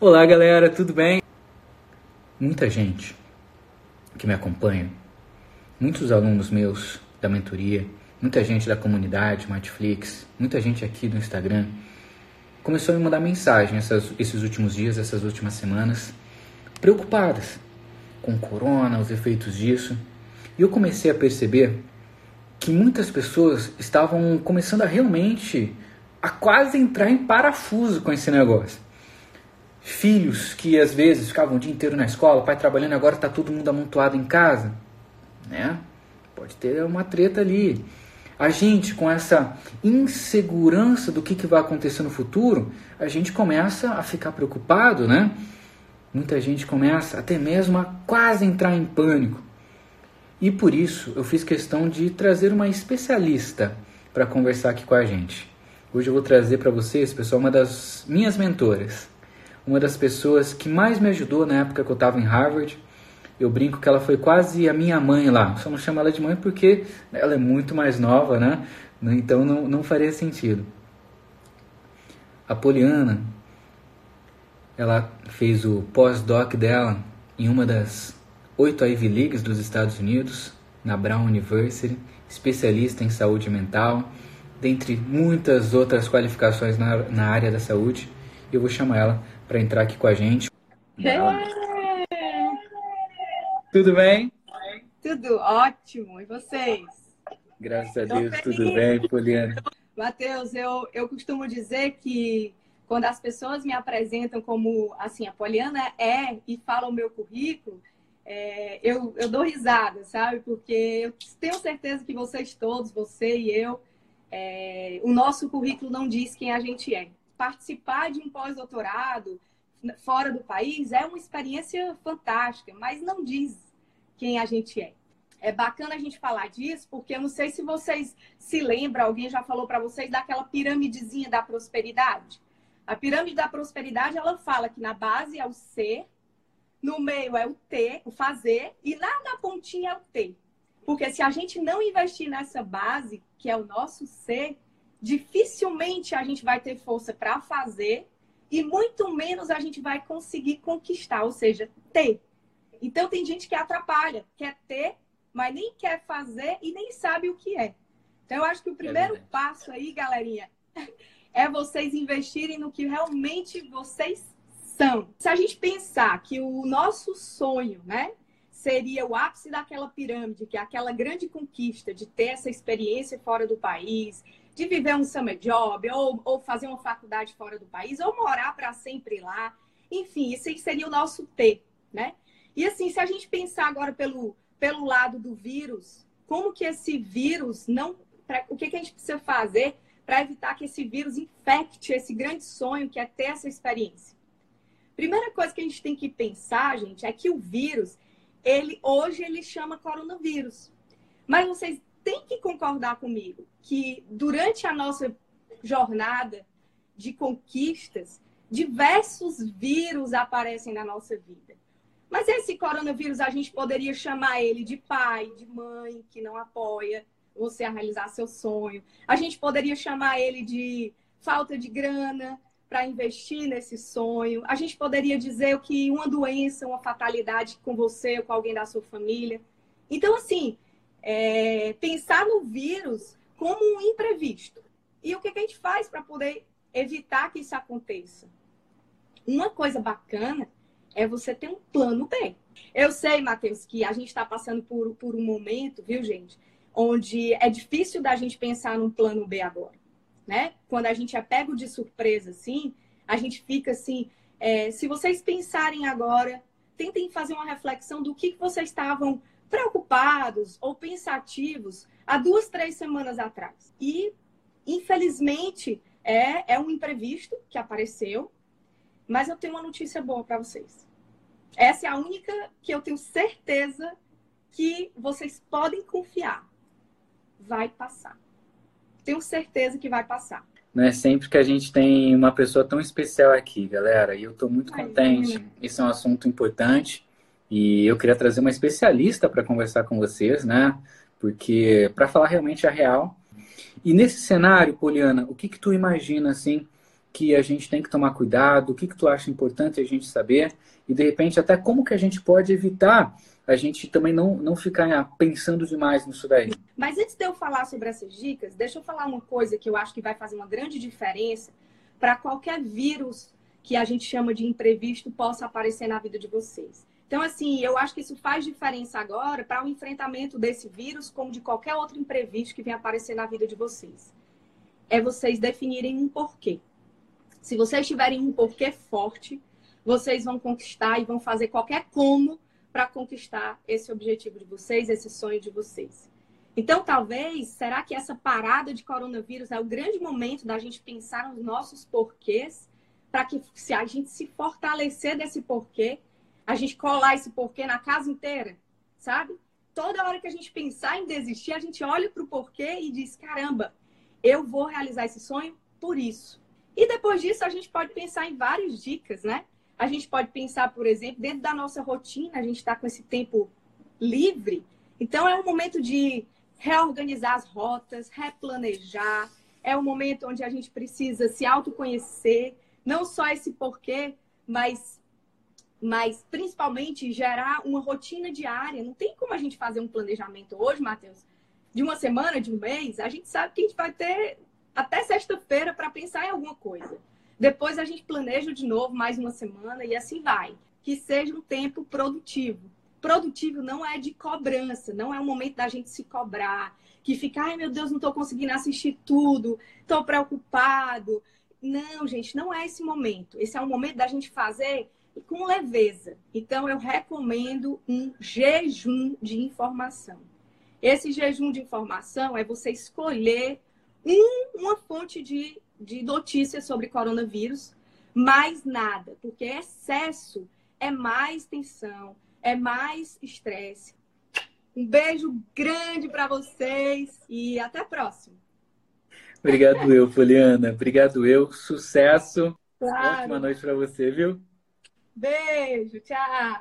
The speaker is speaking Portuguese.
Olá, galera, tudo bem? Muita gente que me acompanha, muitos alunos meus da mentoria, muita gente da comunidade Netflix, muita gente aqui do Instagram começou a me mandar mensagem essas, esses últimos dias, essas últimas semanas, preocupadas com o corona, os efeitos disso. E eu comecei a perceber que muitas pessoas estavam começando a realmente a quase entrar em parafuso com esse negócio. Filhos que às vezes ficavam o dia inteiro na escola, pai trabalhando, agora está todo mundo amontoado em casa, né? Pode ter uma treta ali. A gente, com essa insegurança do que, que vai acontecer no futuro, a gente começa a ficar preocupado, né? Muita gente começa até mesmo a quase entrar em pânico. E por isso eu fiz questão de trazer uma especialista para conversar aqui com a gente. Hoje eu vou trazer para vocês, pessoal, uma das minhas mentoras, uma das pessoas que mais me ajudou na época que eu estava em Harvard. Eu brinco que ela foi quase a minha mãe lá. Só não chamo ela de mãe porque ela é muito mais nova, né? Então não, não faria sentido. A Poliana, ela fez o pós-doc dela em uma das oito Ivy Leagues dos Estados Unidos, na Brown University, especialista em saúde mental dentre muitas outras qualificações na, na área da saúde. Eu vou chamar ela para entrar aqui com a gente. É. Tudo bem? Tudo ótimo. E vocês? Graças a Deus, tudo bem, Poliana. Matheus, eu, eu costumo dizer que quando as pessoas me apresentam como, assim, a Poliana é e falam o meu currículo, é, eu, eu dou risada, sabe? Porque eu tenho certeza que vocês todos, você e eu, é, o nosso currículo não diz quem a gente é. Participar de um pós-doutorado fora do país é uma experiência fantástica, mas não diz quem a gente é. É bacana a gente falar disso, porque eu não sei se vocês se lembram, alguém já falou para vocês daquela piramidezinha da prosperidade. A pirâmide da prosperidade, ela fala que na base é o ser, no meio é o ter, o fazer, e lá na pontinha é o ter. Porque se a gente não investir nessa base, que é o nosso ser, dificilmente a gente vai ter força para fazer e muito menos a gente vai conseguir conquistar, ou seja, ter. Então tem gente que atrapalha, quer ter, mas nem quer fazer e nem sabe o que é. Então eu acho que o primeiro é passo aí, galerinha, é vocês investirem no que realmente vocês são. Se a gente pensar que o nosso sonho, né, seria o ápice daquela pirâmide, que é aquela grande conquista de ter essa experiência fora do país, de viver um summer job, ou, ou fazer uma faculdade fora do país, ou morar para sempre lá. Enfim, isso seria o nosso ter, né? E assim, se a gente pensar agora pelo, pelo lado do vírus, como que esse vírus não. Pra, o que, que a gente precisa fazer para evitar que esse vírus infecte esse grande sonho que é ter essa experiência? Primeira coisa que a gente tem que pensar, gente, é que o vírus ele hoje ele chama coronavírus. Mas vocês têm que concordar comigo que durante a nossa jornada de conquistas, diversos vírus aparecem na nossa vida. Mas esse coronavírus a gente poderia chamar ele de pai, de mãe que não apoia você a realizar seu sonho. A gente poderia chamar ele de falta de grana, para investir nesse sonho. A gente poderia dizer que uma doença, uma fatalidade com você ou com alguém da sua família. Então, assim, é, pensar no vírus como um imprevisto. E o que, que a gente faz para poder evitar que isso aconteça? Uma coisa bacana é você ter um plano B. Eu sei, Matheus, que a gente está passando por, por um momento, viu, gente, onde é difícil da gente pensar num plano B agora né? Quando a gente é pego de surpresa, assim, a gente fica assim. É, se vocês pensarem agora, tentem fazer uma reflexão do que vocês estavam preocupados ou pensativos há duas, três semanas atrás. E, infelizmente, é, é um imprevisto que apareceu, mas eu tenho uma notícia boa para vocês. Essa é a única que eu tenho certeza que vocês podem confiar. Vai passar tenho certeza que vai passar. Não é sempre que a gente tem uma pessoa tão especial aqui, galera. E eu estou muito contente. Isso é um assunto importante. E eu queria trazer uma especialista para conversar com vocês, né? Porque para falar realmente a real. E nesse cenário, Poliana, o que que tu imagina assim que a gente tem que tomar cuidado? O que, que tu acha importante a gente saber? E, de repente, até como que a gente pode evitar a gente também não, não ficar pensando demais nisso daí. Mas antes de eu falar sobre essas dicas, deixa eu falar uma coisa que eu acho que vai fazer uma grande diferença para qualquer vírus que a gente chama de imprevisto possa aparecer na vida de vocês. Então, assim, eu acho que isso faz diferença agora para o enfrentamento desse vírus, como de qualquer outro imprevisto que venha aparecer na vida de vocês. É vocês definirem um porquê. Se vocês tiverem um porquê forte, vocês vão conquistar e vão fazer qualquer como para conquistar esse objetivo de vocês, esse sonho de vocês. Então, talvez, será que essa parada de coronavírus é o grande momento da gente pensar nos nossos porquês, para que se a gente se fortalecer desse porquê, a gente colar esse porquê na casa inteira, sabe? Toda hora que a gente pensar em desistir, a gente olha para o porquê e diz: caramba, eu vou realizar esse sonho por isso. E depois disso, a gente pode pensar em várias dicas, né? A gente pode pensar, por exemplo, dentro da nossa rotina, a gente está com esse tempo livre. Então, é um momento de reorganizar as rotas, replanejar. É um momento onde a gente precisa se autoconhecer, não só esse porquê, mas, mas principalmente gerar uma rotina diária. Não tem como a gente fazer um planejamento hoje, Matheus, de uma semana, de um mês. A gente sabe que a gente vai ter até sexta-feira para pensar em alguma coisa. Depois a gente planeja de novo mais uma semana e assim vai. Que seja um tempo produtivo. Produtivo não é de cobrança, não é o momento da gente se cobrar, que fica, ai meu Deus, não estou conseguindo assistir tudo, estou preocupado. Não, gente, não é esse momento. Esse é o momento da gente fazer com leveza. Então, eu recomendo um jejum de informação. Esse jejum de informação é você escolher um, uma fonte de de notícias sobre coronavírus, mais nada, porque excesso é mais tensão, é mais estresse. Um beijo grande para vocês e até a próxima. Obrigado eu, Poliana. Obrigado eu. Sucesso. Claro. Ótima noite para você, viu? Beijo, tchau.